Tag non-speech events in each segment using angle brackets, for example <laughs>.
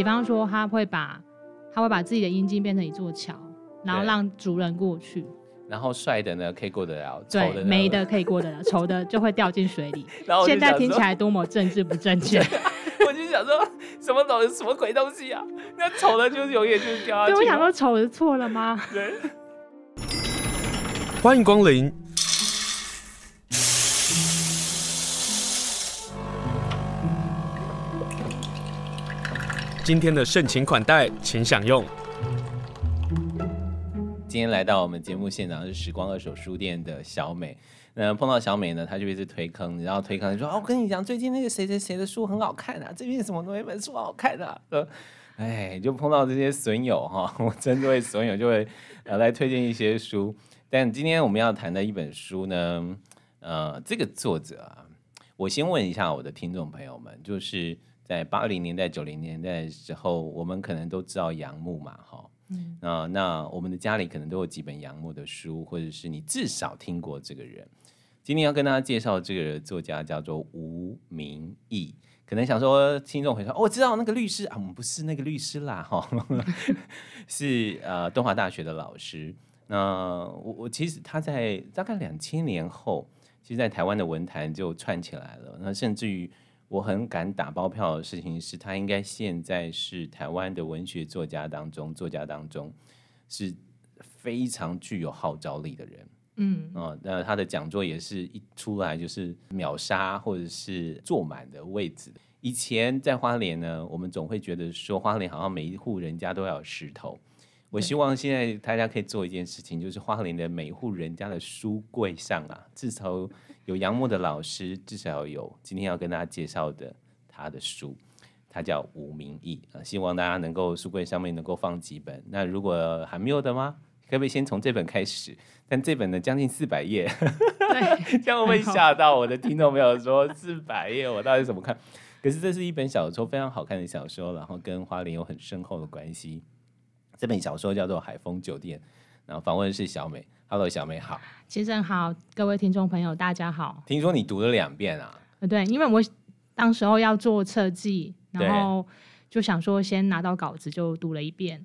比方说他会把他会把自己的阴茎变成一座桥，然后让族人过去。然后帅的呢可以过得了，对，丑的呢美的可以过得了，丑的就会掉进水里。<laughs> 然后现在听起来多么政治不正确。<laughs> 我就想说，什么东什么鬼东西啊？那丑的就是永远就是掉下去。对，我想说丑的错了吗？对。欢迎光临。今天的盛情款待，请享用。今天来到我们节目现场是时光二手书店的小美。那碰到小美呢，她就一直推坑，然后推坑说：“哦，我跟你讲，最近那个谁谁谁的书很好看啊，这边什么东西本书好看啊。”呃，哎，就碰到这些损友哈，我针对损友就会呃来推荐一些书。但今天我们要谈的一本书呢，呃，这个作者啊，我先问一下我的听众朋友们，就是在八零年代、九零年代的时候，我们可能都知道杨牧嘛，哈。嗯，啊，那我们的家里可能都有几本杨牧的书，或者是你至少听过这个人。今天要跟大家介绍这个作家叫做吴明义。可能想说，听众会说，哦，我知道那个律师啊，我们不是那个律师啦，哈，<laughs> 是呃东华大学的老师。那我我其实他在大概两千年后，其实，在台湾的文坛就串起来了。那甚至于。我很敢打包票的事情是，他应该现在是台湾的文学作家当中，作家当中是非常具有号召力的人。嗯，哦，那他的讲座也是一出来就是秒杀或者是坐满的位置。以前在花莲呢，我们总会觉得说花莲好像每一户人家都要有石头。我希望现在大家可以做一件事情，就是花莲的每一户人家的书柜上啊，至少。有杨牧的老师，至少有今天要跟大家介绍的他的书，他叫吴明义啊，希望大家能够书柜上面能够放几本。那如果还没有的吗？可不可以先从这本开始？但这本呢，将近四百页，对，<laughs> 这样会不会吓到我的听众朋友说四百页我到底怎么看？可是这是一本小说，非常好看的小说，然后跟花莲有很深厚的关系。这本小说叫做《海风酒店》，然后访问的是小美。Hello，小美好，先生好，各位听众朋友大家好。听说你读了两遍啊？对，因为我当时候要做设计，然后就想说先拿到稿子就读了一遍。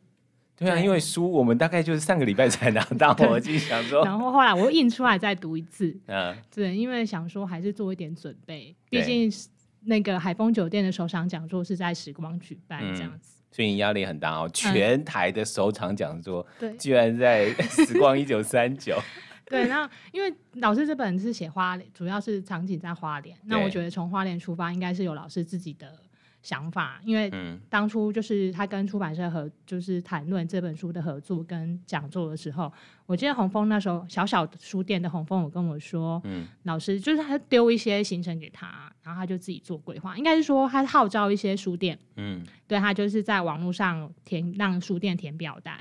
对啊，对因为书我们大概就是上个礼拜才拿到，<laughs> 我就想说，然后后来我又印出来再读一次。<laughs> 嗯，对，因为想说还是做一点准备，毕竟那个海丰酒店的首场讲座是在时光举办这样子。嗯所以你压力很大哦，全台的首场讲座，对、嗯，居然在时光一九三九。<laughs> 对，那因为老师这本是写花莲，主要是场景在花莲。那我觉得从花莲出发，应该是有老师自己的想法，因为当初就是他跟出版社合，就是谈论这本书的合作跟讲座的时候，我记得洪峰那时候小小书店的洪峰有跟我说，嗯，老师就是他丢一些行程给他，然后他就自己做规划，应该是说他号召一些书店，嗯，对，他就是在网络上填让书店填表单，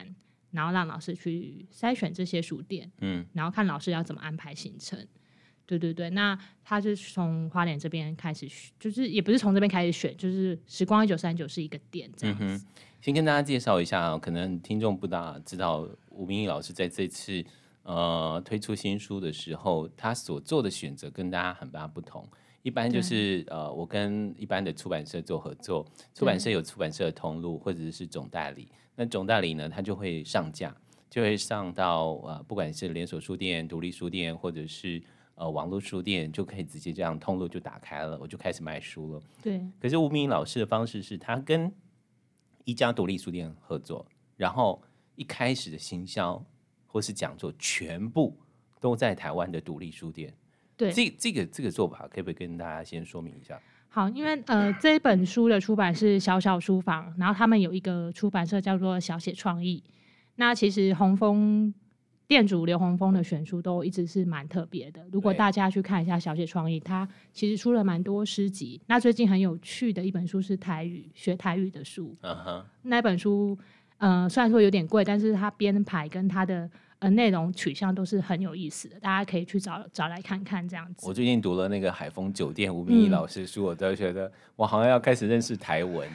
然后让老师去筛选这些书店，嗯，然后看老师要怎么安排行程。对对对，那他是从花莲这边开始选，就是也不是从这边开始选，就是时光一九三九是一个点这样子。嗯、先跟大家介绍一下，可能听众不大知道，吴明义老师在这次呃推出新书的时候，他所做的选择跟大家很大不同。一般就是呃，我跟一般的出版社做合作，出版社有出版社的通路或者是总代理，那总代理呢，他就会上架，就会上到呃，不管是连锁书店、独立书店或者是。呃，网络书店就可以直接这样通路就打开了，我就开始卖书了。对。可是吴明老师的方式是他跟一家独立书店合作，然后一开始的行销或是讲座全部都在台湾的独立书店。对。这这个这个做法可不可以跟大家先说明一下？好，因为呃，这本书的出版是小小书房，然后他们有一个出版社叫做小写创意。那其实洪峰。店主刘洪峰的选书都一直是蛮特别的。如果大家去看一下小姐创意，他其实出了蛮多诗集。那最近很有趣的一本书是台语学台语的书。Uh huh. 那本书，呃，虽然说有点贵，但是它编排跟它的。呃，内容取向都是很有意思的，大家可以去找找来看看这样子。我最近读了那个海丰酒店吴明义老师书，嗯、我都觉得我好像要开始认识台文。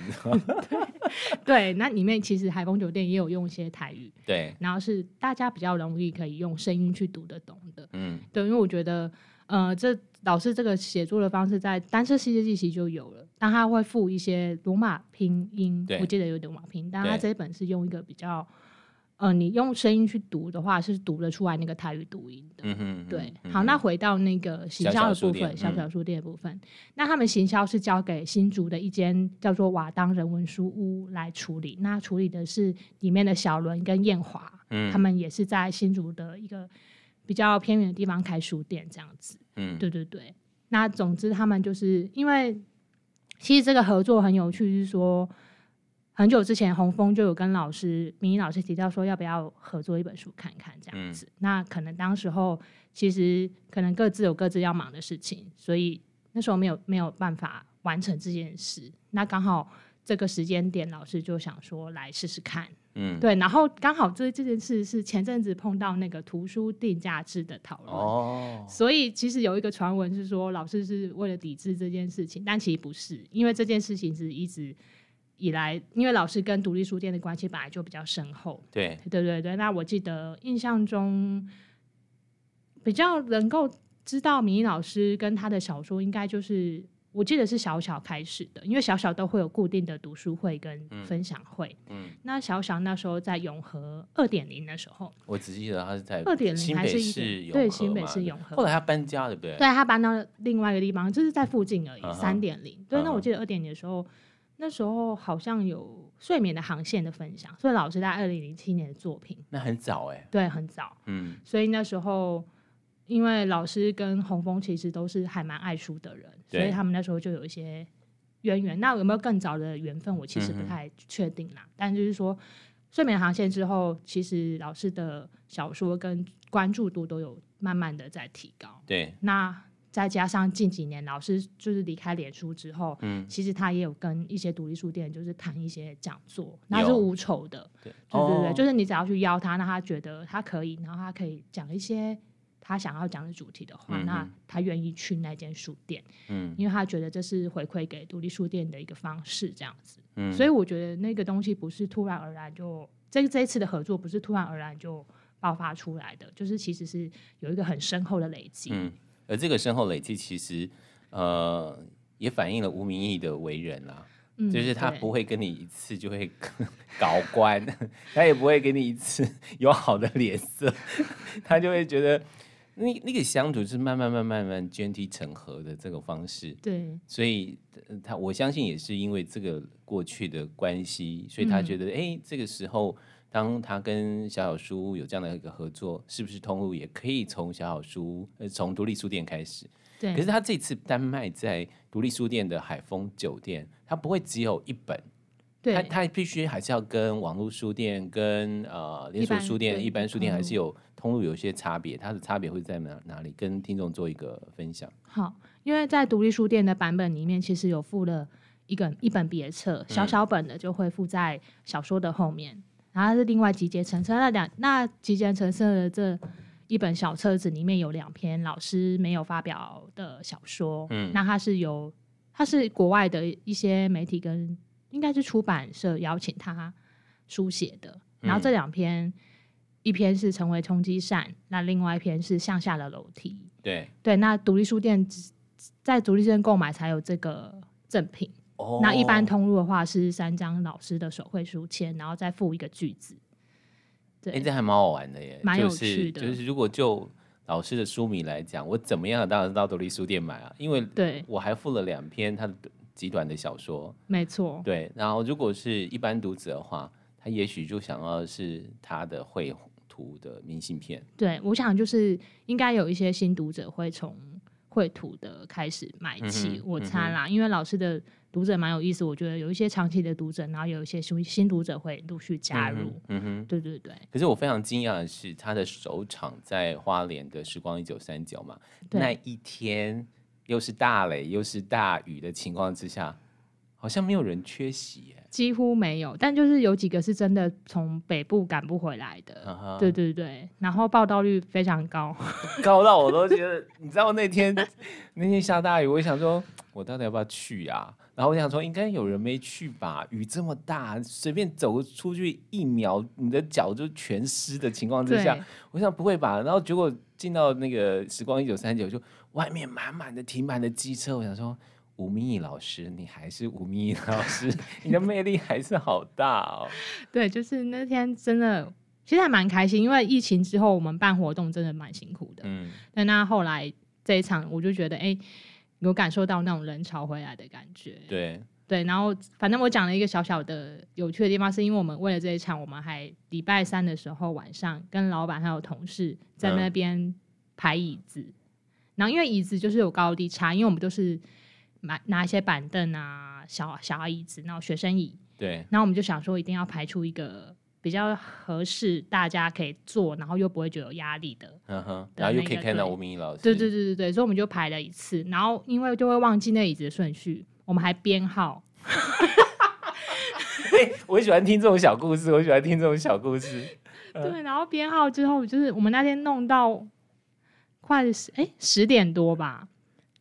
<laughs> 对，对，那里面其实海丰酒店也有用一些台语，对，然后是大家比较容易可以用声音去读得懂的。嗯，对，因为我觉得，呃，这老师这个写作的方式在单车世界记其实就有了，但他会附一些罗马拼音，我记得有罗马拼音，但他这一本是用一个比较。呃，你用声音去读的话，是读得出来那个台语读音的。嗯哼，对。嗯、好，那回到那个行销的部分，小小书店的部分，嗯、那他们行销是交给新竹的一间叫做瓦当人文书屋来处理。那处理的是里面的小伦跟燕华，嗯，他们也是在新竹的一个比较偏远的地方开书店这样子。嗯，对对对。那总之，他们就是因为其实这个合作很有趣，是说。很久之前，洪峰就有跟老师、明仪老师提到说，要不要合作一本书看看这样子。嗯、那可能当时候其实可能各自有各自要忙的事情，所以那时候没有没有办法完成这件事。那刚好这个时间点，老师就想说来试试看。嗯，对。然后刚好这这件事是前阵子碰到那个图书定价制的讨论，哦，所以其实有一个传闻是说老师是为了抵制这件事情，但其实不是，因为这件事情是一直。以来，因为老师跟独立书店的关系本来就比较深厚，对，对对对。那我记得印象中比较能够知道明仪老师跟他的小说，应该就是我记得是小小开始的，因为小小都会有固定的读书会跟分享会。嗯，那小小那时候在永和二点零的时候，我只记得他是在二点零还是一对新北市永和，后来他搬家对不对？对，他搬到另外一个地方，就是在附近而已，三点零。对，那我记得二点零的时候。那时候好像有睡眠的航线的分享，所以老师在二零零七年的作品，那很早哎、欸，对，很早，嗯，所以那时候因为老师跟洪峰其实都是还蛮爱书的人，所以他们那时候就有一些渊源。那有没有更早的缘分，我其实不太确定啦。嗯、但就是说，睡眠航线之后，其实老师的小说跟关注度都有慢慢的在提高。对，那。再加上近几年老师就是离开脸书之后，嗯，其实他也有跟一些独立书店就是谈一些讲座，那是无酬的，对。对对对，就是你只要去邀他，那他觉得他可以，然后他可以讲一些他想要讲的主题的话，嗯、那他愿意去那间书店，嗯，因为他觉得这是回馈给独立书店的一个方式，这样子，嗯，所以我觉得那个东西不是突然而然就这这一次的合作不是突然而然就爆发出来的，就是其实是有一个很深厚的累积，嗯。而这个深厚累积，其实呃也反映了吴明义的为人啦，嗯、就是他不会跟你一次就会 <laughs> 搞关，对他也不会给你一次有好的脸色，<laughs> 他就会觉得那那个相处是慢慢慢慢慢渐梯成河的这个方式。对，所以他我相信也是因为这个过去的关系，所以他觉得哎、嗯，这个时候。当他跟小小书屋有这样的一个合作，是不是通路也可以从小小书呃从独立书店开始？对。可是他这次单卖在独立书店的海丰酒店，他不会只有一本，对。他他必须还是要跟网络书店、跟呃连锁书店、一般书店还是有通路有一些差别。它的差别会在哪哪里？跟听众做一个分享。好，因为在独立书店的版本里面，其实有附了一个一本别册，小小本的就会附在小说的后面。嗯然后是另外集结成册，那两那集结成册的这一本小册子里面有两篇老师没有发表的小说，嗯，那它是由它是国外的一些媒体跟应该是出版社邀请他书写的，然后这两篇、嗯、一篇是成为冲击扇，那另外一篇是向下的楼梯，对。对，那独立书店在独立书店购买才有这个赠品。那一般通路的话是三张老师的手绘书签，然后再附一个句子。对，欸、这还蛮好玩的耶，蛮有趣的。就是、就是、如果就老师的书迷来讲，我怎么样当然到独立书店买啊，因为对我还附了两篇他的极短的小说。没错。对，然后如果是一般读者的话，他也许就想要是他的绘图的明信片。对，我想就是应该有一些新读者会从绘图的开始买起，嗯、我猜啦，嗯、因为老师的。读者蛮有意思，我觉得有一些长期的读者，然后有一些新新读者会陆续加入。嗯哼，嗯哼对对对。可是我非常惊讶的是，他的首场在花莲的时光一九三九嘛，那一天又是大雷又是大雨的情况之下，好像没有人缺席耶。几乎没有，但就是有几个是真的从北部赶不回来的。Uh huh. 对对对，然后报道率非常高，<laughs> 高到我都觉得，<laughs> 你知道那天那天下大雨，我想说。我到底要不要去啊？然后我想说，应该有人没去吧？雨这么大，随便走出去一秒，你的脚就全湿的情况之下，我想不会吧？然后结果进到那个时光一九三九，就外面满满的停满的机车，我想说，吴明益老师，你还是吴明益老师，<laughs> 你的魅力还是好大哦。<laughs> 对，就是那天真的，其实还蛮开心，因为疫情之后我们办活动真的蛮辛苦的。嗯，但那后来这一场，我就觉得，哎。有感受到那种人潮回来的感觉，对对，然后反正我讲了一个小小的有趣的地方，是因为我们为了这一场，我们还礼拜三的时候晚上跟老板还有同事在那边排椅子，嗯、然后因为椅子就是有高低差，因为我们都是买拿一些板凳啊、小小椅子，然后学生椅，对，然后我们就想说一定要排出一个。比较合适，大家可以坐，然后又不会觉得有压力的。嗯哼，然后又可以看到吴明义老师。对对对对对，所以我们就排了一次，然后因为就会忘记那椅子的顺序，我们还编号。<laughs> 欸、我喜欢听这种小故事，我喜欢听这种小故事。对，然后编号之后，就是我们那天弄到快十哎十点多吧，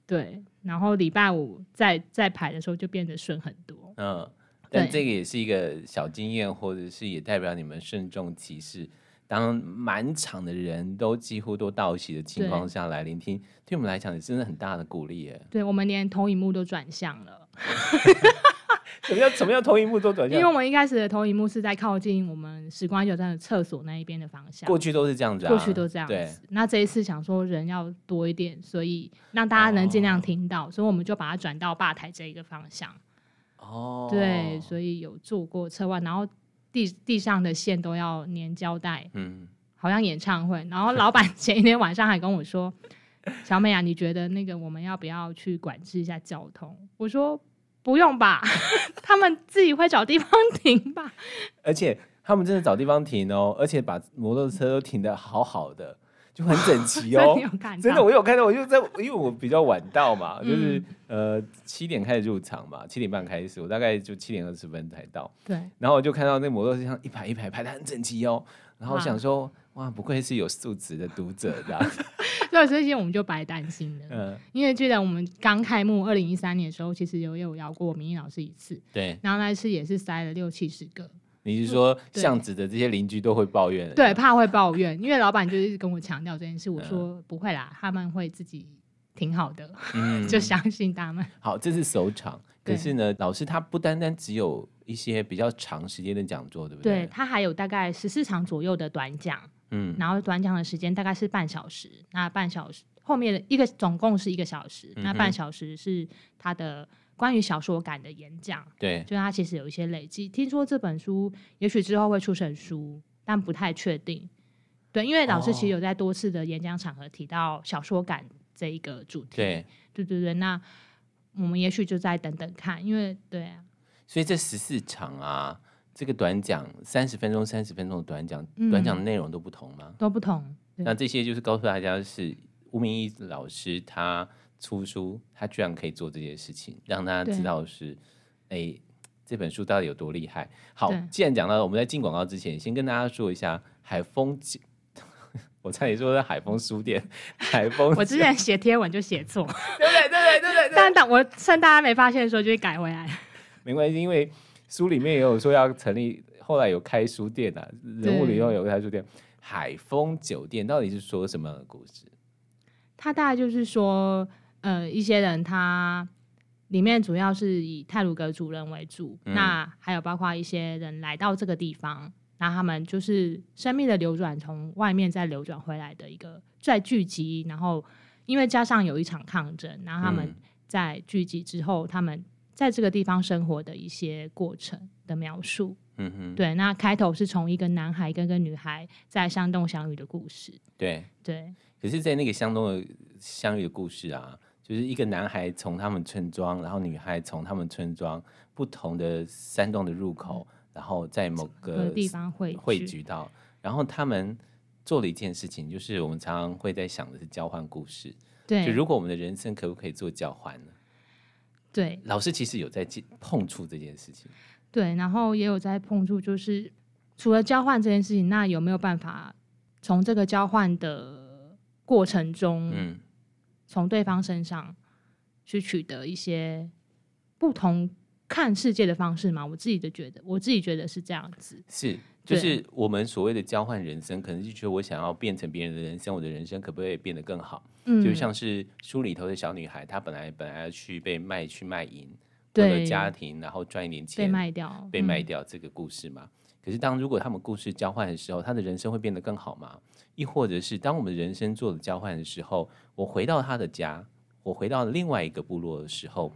对，然后礼拜五再再排的时候就变得顺很多。嗯。但这个也是一个小经验，或者是也代表你们慎重其事。当满场的人都几乎都到齐的情况下来聆听，对我们来讲也真的很大的鼓励耶。对，我们连投影幕都转向了。<laughs> 什么叫什么叫投影幕做转向？因为我们一开始的投影幕是在靠近我们时光酒站的厕所那一边的方向。过去都是这样子啊，过去都这样子。那这一次想说人要多一点，所以让大家能尽量听到，哦、所以我们就把它转到吧台这一个方向。哦，对，所以有做过策划，然后地地上的线都要粘胶带，嗯，好像演唱会。然后老板 <laughs> 前一天晚上还跟我说：“小美啊，你觉得那个我们要不要去管制一下交通？”我说：“不用吧，<laughs> 他们自己会找地方停吧。”而且他们真的找地方停哦，而且把摩托车都停的好好的。就很整齐哦，<laughs> 真的，我有看到，我就在，因为我比较晚到嘛，就是呃七点开始入场嘛，七点半开始，我大概就七点二十分才到。对，然后我就看到那摩托车上一排一排排的很整齐哦，然后我想说，哇，不愧是有素质的读者这样。<laughs> 所以这些我们就白担心了，嗯，因为记得我们刚开幕二零一三年的时候，其实有有邀过明义老师一次，对，然后那一次也是塞了六七十个。你是说巷子的这些邻居都会抱怨？对，怕会抱怨，因为老板就一直跟我强调这件事。我说不会啦，他们会自己挺好的，嗯，<laughs> 就相信他们。好，这是首场，可是呢，老师他不单单只有一些比较长时间的讲座，对不对？对，他还有大概十四场左右的短讲，嗯，然后短讲的时间大概是半小时，那半小时后面的一个总共是一个小时，那半小时是他的。关于小说感的演讲，对，就是他其实有一些累积。听说这本书也许之后会出成书，但不太确定。对，因为老师其实有在多次的演讲场合提到小说感这一个主题。对，对对对。那我们也许就再等等看，因为对啊。所以这十四场啊，这个短讲三十分钟、三十分钟的短讲，嗯、短讲的内容都不同吗？都不同。那这些就是告诉大家，是吴明义老师他。出书，他居然可以做这些事情，让大家知道是，哎这本书到底有多厉害。好，既然讲到，我们在进广告之前，先跟大家说一下海风，<laughs> 我猜你说是海丰书店，海丰。<laughs> 我之前写贴文就写错，<laughs> 对不对？对对对对。但当我趁大家没发现的时候，就会改回来。没关系，因为书里面也有说要成立，后来有开书店啊，人物里头有开书店。海丰酒店到底是说什么故事？他大概就是说。呃，一些人他里面主要是以泰鲁格主人为主，嗯、那还有包括一些人来到这个地方，那他们就是生命的流转，从外面再流转回来的一个再聚集，然后因为加上有一场抗争，然后他们在聚集之后，嗯、他们在这个地方生活的一些过程的描述。嗯哼，对，那开头是从一个男孩跟一个女孩在山洞相遇的故事。对对，可是，在那个山洞的相遇的故事啊。就是一个男孩从他们村庄，然后女孩从他们村庄不同的山洞的入口，嗯、然后在某个地方汇汇聚到，然后他们做了一件事情，就是我们常常会在想的是交换故事。对，就如果我们的人生可不可以做交换呢？对，老师其实有在碰触这件事情。对，然后也有在碰触，就是除了交换这件事情，那有没有办法从这个交换的过程中，嗯。从对方身上去取得一些不同看世界的方式嘛。我自己的觉得，我自己觉得是这样子。是，就是我们所谓的交换人生，可能就觉得我想要变成别人的人生，我的人生可不可以变得更好？嗯，就像是书里头的小女孩，她本来本来要去被卖去卖淫，为了家庭，然后赚一点钱，被卖掉，被卖掉这个故事嘛。嗯可是，当如果他们故事交换的时候，他的人生会变得更好吗？亦或者是当我们人生做了交换的时候，我回到他的家，我回到另外一个部落的时候，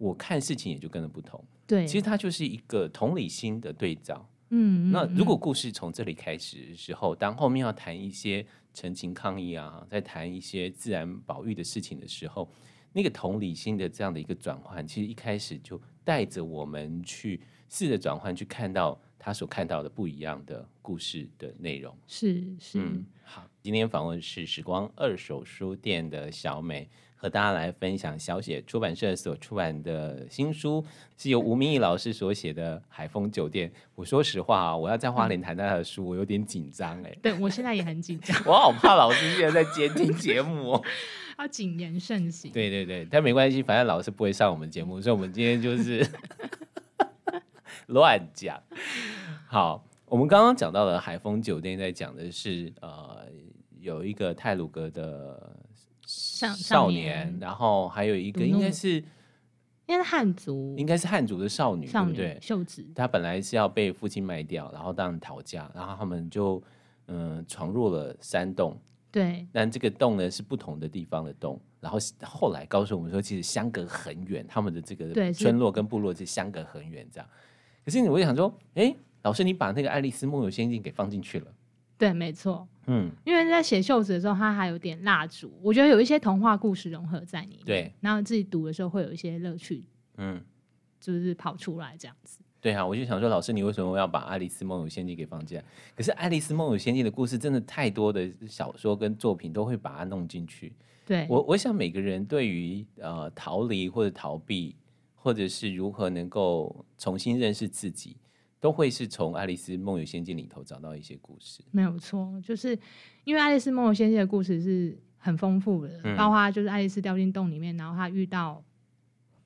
我看事情也就跟着不同。对，其实它就是一个同理心的对照。嗯，那如果故事从这里开始的时候，当后面要谈一些陈情抗议啊，在谈一些自然保育的事情的时候，那个同理心的这样的一个转换，其实一开始就带着我们去试着转换，去看到。他所看到的不一样的故事的内容是是、嗯、好。今天访问是时光二手书店的小美，和大家来分享小写出版社所出版的新书，是由吴明义老师所写的《海风酒店》。我说实话啊，我要在花莲谈他的书，我有点紧张哎。对，我现在也很紧张，<laughs> 我好怕老师现在在监听节目哦，<laughs> 要谨言慎行。对对对，但没关系，反正老师不会上我们节目，所以我们今天就是。<laughs> 乱讲，好，我们刚刚讲到了海风酒店，在讲的是呃，有一个泰鲁格的少少年，然后还有一个应该是应该是汉族，应该是汉族的少女，对不对？秀子，她本来是要被父亲卖掉，然后当逃家，然后他们就嗯闯入了山洞，对，但这个洞呢是不同的地方的洞，然后后来告诉我们说，其实相隔很远，他们的这个村落跟部落是相隔很远，这样。可是我就想说，哎、欸，老师，你把那个《爱丽丝梦游仙境》给放进去了。对，没错。嗯，因为在写袖子的时候，它还有点蜡烛，我觉得有一些童话故事融合在里面。对，然后自己读的时候会有一些乐趣。嗯，就是跑出来这样子。对啊，我就想说，老师，你为什么要把《爱丽丝梦游仙境》给放进来？可是《爱丽丝梦游仙境》的故事真的太多的小说跟作品都会把它弄进去。对，我我想每个人对于呃逃离或者逃避。或者是如何能够重新认识自己，都会是从《爱丽丝梦游仙境》里头找到一些故事。没有错，就是因为《爱丽丝梦游仙境》的故事是很丰富的，嗯、包括就是爱丽丝掉进洞里面，然后她遇到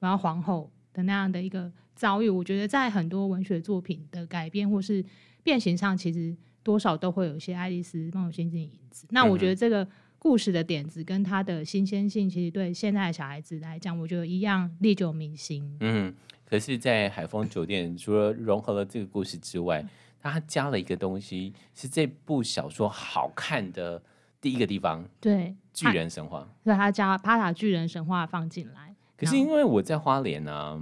然后皇后的那样的一个遭遇。我觉得在很多文学作品的改编或是变形上，其实多少都会有一些《爱丽丝梦游仙境》的影子。那我觉得这个。故事的点子跟它的新鲜性，其实对现在的小孩子来讲，我觉得一样历久弥新。嗯，可是，在海丰酒店除了融合了这个故事之外，它加了一个东西，是这部小说好看的第一个地方。对，巨人神话，所以他加帕塔巨人神话放进来。可是因为我在花莲啊，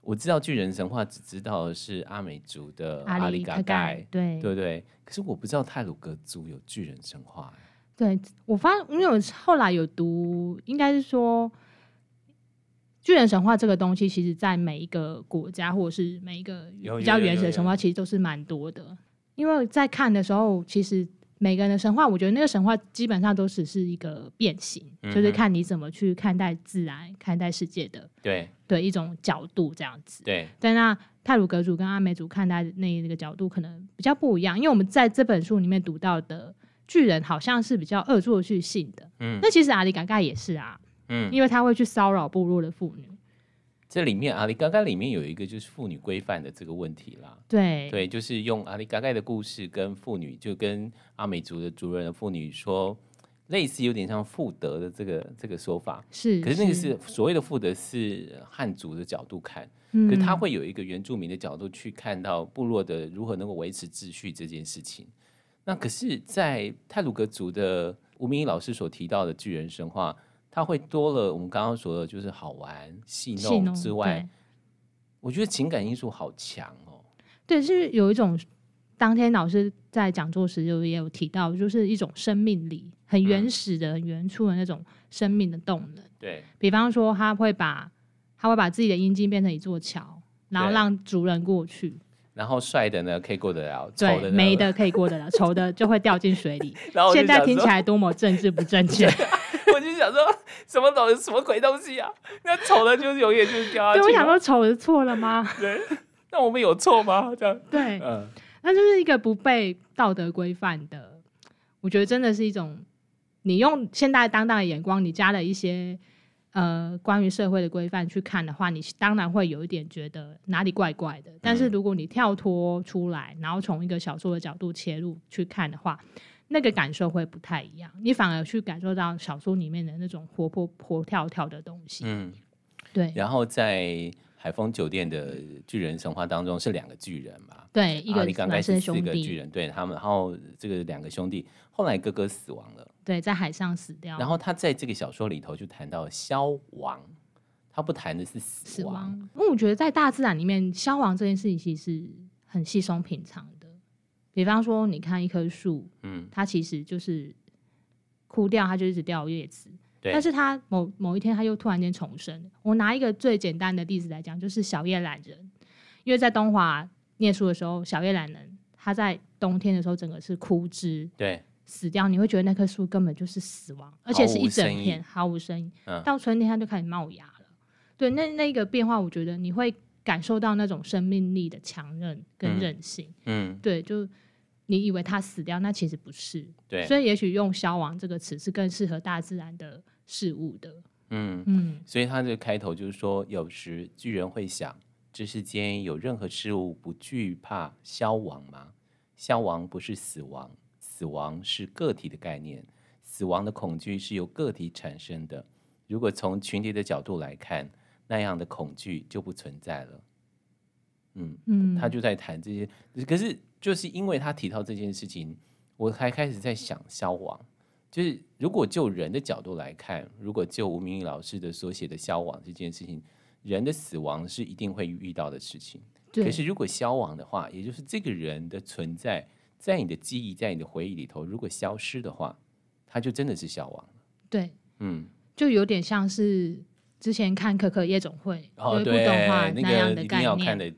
我知道巨人神话，只知道是阿美族的阿里嘎盖，对对对。可是我不知道泰鲁格族有巨人神话。对，我发现，因为我后来有读，应该是说巨人神话这个东西，其实在每一个国家或者是每一个比较原始的神话，其实都是蛮多的。因为在看的时候，其实每个人的神话，我觉得那个神话基本上都只是一个变形，嗯、就是看你怎么去看待自然、看待世界的，对的一种角度这样子。对，但那泰鲁格族跟阿美族看待那一个角度可能比较不一样，因为我们在这本书里面读到的。巨人好像是比较恶作剧性的，嗯，那其实阿里嘎嘎也是啊，嗯，因为他会去骚扰部落的妇女。这里面阿里嘎嘎里面有一个就是妇女规范的这个问题啦，对对，就是用阿里嘎嘎的故事跟妇女，就跟阿美族的族人的妇女说，类似有点像妇德的这个这个说法，是，可是那个是所谓的妇德是汉族的角度看，嗯，可是他会有一个原住民的角度去看到部落的如何能够维持秩序这件事情。那可是，在泰鲁格族的吴明义老师所提到的巨人神话，它会多了我们刚刚说的，就是好玩戏弄之外，我觉得情感因素好强哦。对，是有一种当天老师在讲座时就也有提到，就是一种生命力，很原始的、很原初的那种生命的动能。对，比方说，他会把他会把自己的阴茎变成一座桥，然后让族人过去。然后帅的呢可以过得了，丑的没的可以过得了，丑的就会掉进水里。然后现在听起来多么政治不正确！<laughs> 我就想说，什么东西什么鬼东西啊？那丑的就是永远就是掉下去。对，我想说丑的错了吗？对，那我们有错吗？这样对，嗯，那就是一个不被道德规范的。我觉得真的是一种，你用现代当代的眼光，你加了一些。呃关于社会的规范去看的话，你当然会有一点觉得哪里怪怪的。但是如果你跳脱出来，然后从一个小说的角度切入去看的话，那个感受会不太一样。你反而去感受到小说里面的那种活泼活跳跳的东西。嗯，对。然后在。海丰酒店的巨人神话当中是两个巨人嘛？对，一个男生兄弟，四个巨人，对他们，然后这个两个兄弟后来哥哥死亡了，对，在海上死掉。然后他在这个小说里头就谈到消亡，他不谈的是死亡。因为我觉得在大自然里面，消亡这件事情其实是很稀松平常的。比方说，你看一棵树，嗯，它其实就是枯掉，它就一直掉叶子。但是它某某一天它又突然间重生。我拿一个最简单的例子来讲，就是小叶懒人，因为在东华念书的时候，小叶懒人他在冬天的时候整个是枯枝，对，死掉，你会觉得那棵树根本就是死亡，而且是一整片毫无声音。嗯，到春天它就开始冒芽了。对，那那个变化，我觉得你会感受到那种生命力的强韧跟韧性。嗯，嗯对，就。你以为它死掉，那其实不是。对，所以也许用“消亡”这个词是更适合大自然的事物的。嗯嗯，所以它的开头就是说，有时巨人会想：这世间有任何事物不惧怕消亡吗？消亡不是死亡，死亡是个体的概念，死亡的恐惧是由个体产生的。如果从群体的角度来看，那样的恐惧就不存在了。嗯嗯，他就在谈这些，可是。就是因为他提到这件事情，我才开始在想消亡。就是如果就人的角度来看，如果就吴明义老师的所写的消亡这件事情，人的死亡是一定会遇到的事情。对。可是如果消亡的话，也就是这个人的存在在你的记忆、在你的回忆里头，如果消失的话，它就真的是消亡了。对，嗯，就有点像是之前看《可可夜总会》哦，有一部动画那样的概念。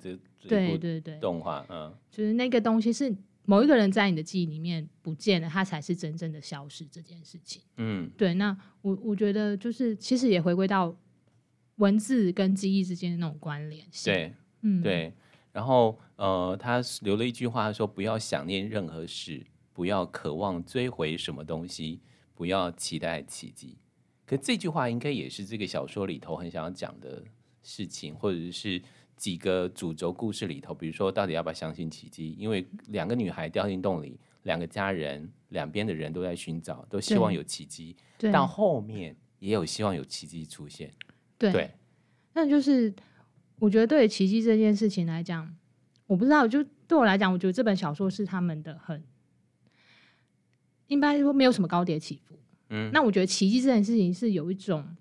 对对对，动画嗯，就是那个东西是某一个人在你的记忆里面不见了，它才是真正的消失这件事情。嗯，对。那我我觉得就是其实也回归到文字跟记忆之间的那种关联性。对，嗯，对。然后呃，他留了一句话，他说：“不要想念任何事，不要渴望追回什么东西，不要期待奇迹。”可这句话应该也是这个小说里头很想要讲的事情，或者是。几个主轴故事里头，比如说到底要不要相信奇迹？因为两个女孩掉进洞里，两个家人两边的人都在寻找，都希望有奇迹。到后面也有希望有奇迹出现。对，对那就是我觉得对奇迹这件事情来讲，我不知道，就对我来讲，我觉得这本小说是他们的很应该说没有什么高低起伏。嗯，那我觉得奇迹这件事情是有一种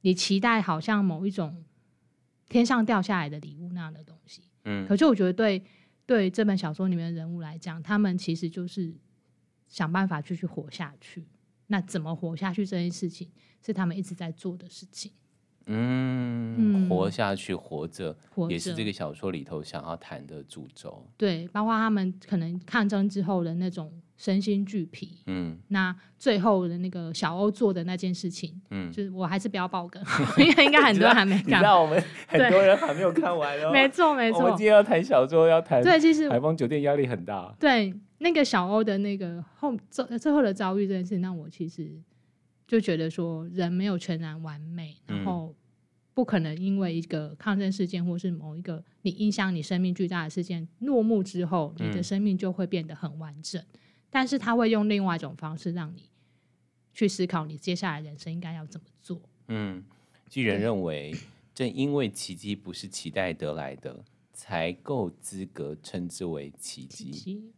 你期待，好像某一种。天上掉下来的礼物那样的东西，嗯，可是我觉得对对这本小说里面的人物来讲，他们其实就是想办法继续活下去。那怎么活下去这件事情，是他们一直在做的事情。嗯，活下去，活着，也是这个小说里头想要谈的主轴。对，包括他们可能抗争之后的那种身心俱疲。嗯，那最后的那个小欧做的那件事情，嗯，就是我还是不要爆梗，<laughs> 因为应该很多人还没 <laughs> 看。你知道我们很多人还没有看完哦。<laughs> 没错，没错。我们今天要谈小说，要谈对，其实海风酒店压力很大。对，那个小欧的那个后最最后的遭遇这件事，让我其实就觉得说，人没有全然完美，然后。不可能因为一个抗争事件，或是某一个你影响你生命巨大的事件落幕之后，你的生命就会变得很完整。嗯、但是他会用另外一种方式让你去思考，你接下来人生应该要怎么做。嗯，巨人认为，正因为奇迹不是期待得来的，才够资格称之为奇迹。奇迹。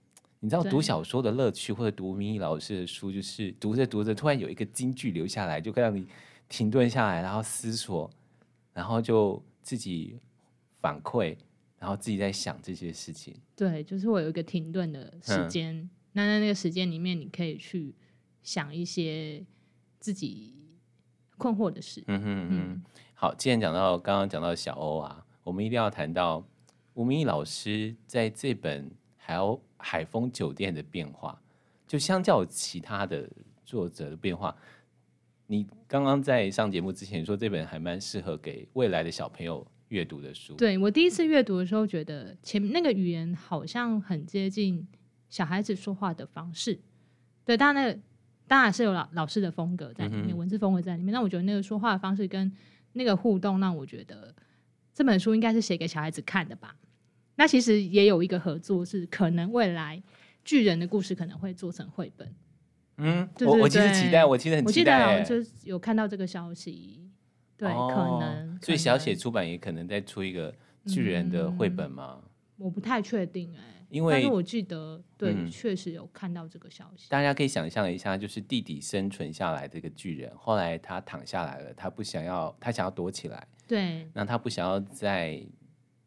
你知道读小说的乐趣，或者读明义老师的书，就是读着读着，突然有一个金句留下来，就可以让你停顿下来，然后思索。然后就自己反馈，然后自己在想这些事情。对，就是我有一个停顿的时间，嗯、那在那个时间里面，你可以去想一些自己困惑的事。嗯哼嗯，嗯好，既然讲到刚刚讲到小欧啊，我们一定要谈到吴明义老师在这本还有海丰酒店的变化，就相较其他的作者的变化。你刚刚在上节目之前说，这本还蛮适合给未来的小朋友阅读的书。对，我第一次阅读的时候，觉得前面那个语言好像很接近小孩子说话的方式。对，当然那个当然是有老老师的风格在里面，嗯、文字风格在里面。那我觉得那个说话的方式跟那个互动，让我觉得这本书应该是写给小孩子看的吧。那其实也有一个合作，是可能未来巨人的故事可能会做成绘本。嗯，对对对，我我其实期待，我其实很期待，我就有看到这个消息。对，哦、可能。所以小写出版也可能再出一个巨人的绘本吗？嗯、我不太确定哎、欸。因为，但是我记得，对，嗯、确实有看到这个消息。大家可以想象一下，就是地底生存下来的一个巨人，后来他躺下来了，他不想要，他想要躲起来，对，那他不想要再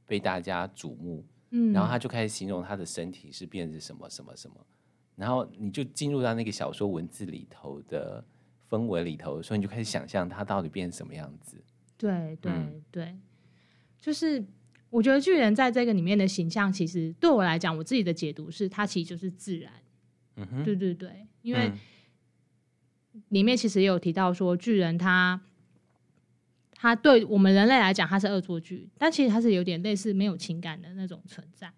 被大家瞩目，嗯，然后他就开始形容他的身体是变成什么什么什么，然后你就进入到那个小说文字里头的氛围里头，所以你就开始想象他到底变成什么样子。对对、嗯、对，就是。我觉得巨人在这个里面的形象，其实对我来讲，我自己的解读是，他其实就是自然。嗯哼，对对对，因为里面其实也有提到说，巨人他他对我们人类来讲，它是恶作剧，但其实它是有点类似没有情感的那种存在。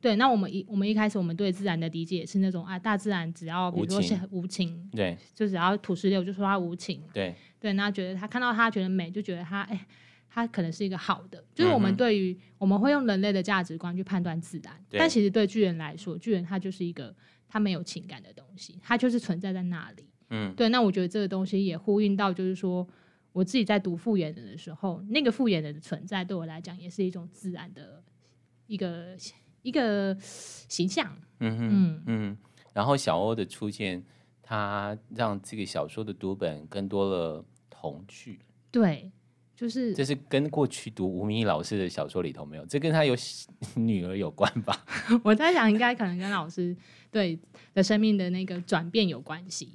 对，那我们一我们一开始我们对自然的理解也是那种啊，大自然只要比如说是很无情，对，就只要土石流就说它无情，对对，那觉得他看到他觉得美，就觉得他哎。它可能是一个好的，就是我们对于、嗯、我们会用人类的价值观去判断自然，但其实对巨人来说，巨人他就是一个他没有情感的东西，它就是存在在那里。嗯，对。那我觉得这个东西也呼应到，就是说我自己在读复原人的时候，那个复原人的存在对我来讲也是一种自然的一个一个形象。嗯哼嗯嗯。然后小欧的出现，他让这个小说的读本更多了童趣。对。就是，这是跟过去读吴明益老师的小说里头没有，这跟他有 <laughs> 女儿有关吧？<laughs> 我在想，应该可能跟老师对的生命的那个转变有关系。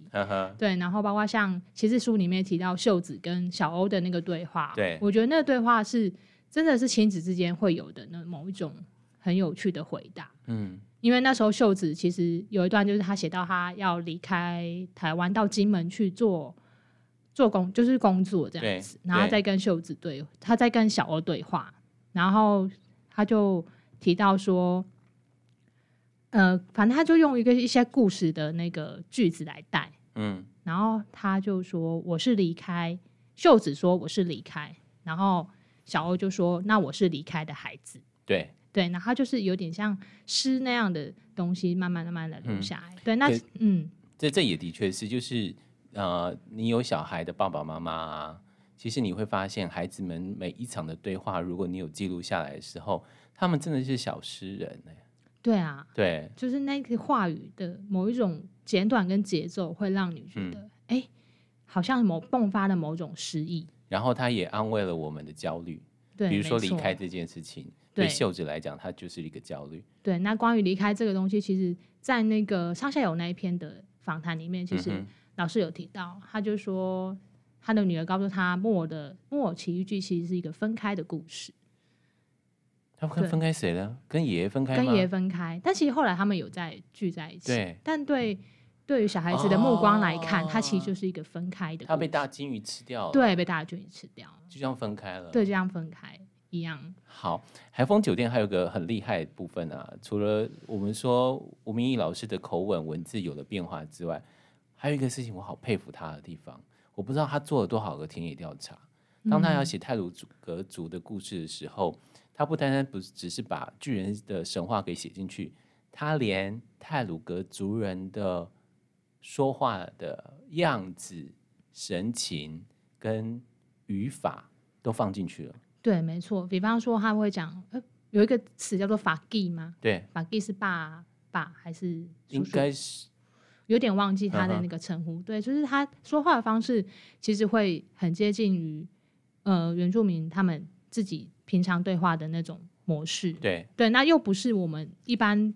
对，然后包括像其实书里面提到秀子跟小欧的那个对话，对，我觉得那个对话是真的是亲子之间会有的那某一种很有趣的回答。嗯，因为那时候秀子其实有一段就是他写到他要离开台湾到金门去做。做工就是工作这样子，然后再跟秀子对，他在跟小欧对话，然后他就提到说，呃，反正他就用一个一些故事的那个句子来带，嗯，然后他就说我是离开，秀子说我是离开，然后小欧就说那我是离开的孩子，对对，然后就是有点像诗那样的东西，慢慢慢慢的留下来，嗯、对，那嗯，这这也的确是就是。呃，你有小孩的爸爸妈妈啊，其实你会发现，孩子们每一场的对话，如果你有记录下来的时候，他们真的是小诗人呢。对啊，对，就是那个话语的某一种简短跟节奏，会让你觉得，哎、嗯，好像某迸发的某种诗意。然后他也安慰了我们的焦虑，对，比如说离开这件事情，对秀子来讲，他就是一个焦虑。对，那关于离开这个东西，其实，在那个上下游那一篇的访谈里面，其实、嗯。老师有提到，他就说他的女儿告诉他，木偶的木偶奇遇记其实是一个分开的故事。他们分开谁呢？跟爷爷分开？跟爷爷分开，但其实后来他们有在聚在一起。对，但对对于小孩子的目光来看，他、哦、其实就是一个分开的。他被大鲸鱼吃掉了。对，被大鲸鱼吃掉，就这样分开了。对，就这样分开一样。好，海风酒店还有个很厉害的部分啊，除了我们说吴明义老师的口吻文字有了变化之外。还有一个事情，我好佩服他的地方，我不知道他做了多少个田野调查。当他要写泰鲁阁族的故事的时候，他不单单不只是把巨人的神话给写进去，他连泰鲁格族人的说话的样子、神情跟语法都放进去了。对，没错。比方说，他会讲，呃，有一个词叫做“法纪”吗？对，法纪是爸爸还是叔叔？应该是。有点忘记他的那个称呼，uh. 对，就是他说话的方式其实会很接近于呃原住民他们自己平常对话的那种模式，对。对，那又不是我们一般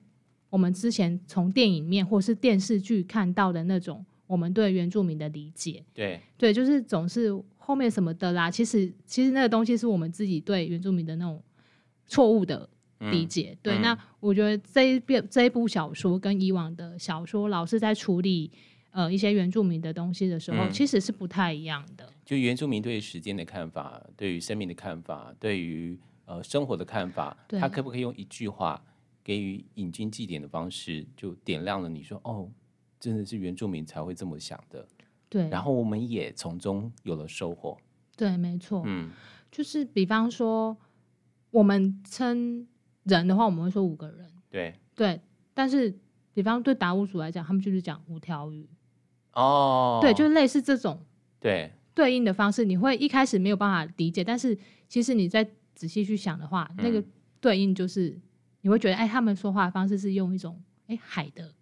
我们之前从电影面或是电视剧看到的那种我们对原住民的理解，对。对，就是总是后面什么的啦，其实其实那个东西是我们自己对原住民的那种错误的。理解、嗯、对，嗯、那我觉得这一遍这一部小说跟以往的小说，老是在处理呃一些原住民的东西的时候，嗯、其实是不太一样的。就原住民对于时间的看法，对于生命的看法，对于呃生活的看法，他可不可以用一句话给予引经据典的方式，就点亮了你说哦，真的是原住民才会这么想的。对，然后我们也从中有了收获。对，没错。嗯，就是比方说，我们称人的话，我们会说五个人。对对，但是比方对达悟族来讲，他们就是讲五条语。哦，对，就是类似这种对对应的方式，你会一开始没有办法理解，但是其实你再仔细去想的话，嗯、那个对应就是你会觉得，哎，他们说话的方式是用一种哎海的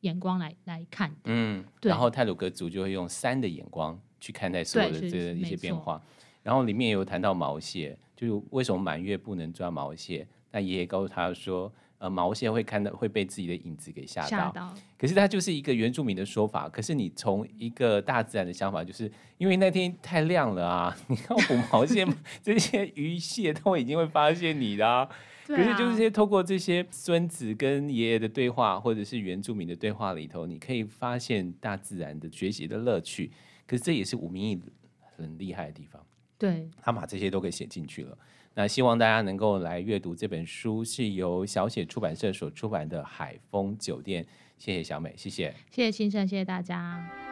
眼光来来看，嗯，对。然后泰鲁格族就会用山的眼光去看待所有的这一些变化。然后里面也有谈到毛蟹，就是为什么满月不能抓毛蟹？那爷爷告诉他说。呃，毛线会看到会被自己的影子给吓到，吓到，可是它就是一个原住民的说法。可是你从一个大自然的想法，就是因为那天太亮了啊，<laughs> 你看捕毛线这些鱼蟹都已经会发现你的啊。可是就是些透过这些孙子跟爷爷的对话，或者是原住民的对话里头，你可以发现大自然的学习的乐趣。可是这也是吴明义很厉害的地方，对，他把这些都给写进去了。那希望大家能够来阅读这本书，是由小写出版社所出版的《海风酒店》。谢谢小美，谢谢，谢谢先生，谢谢大家。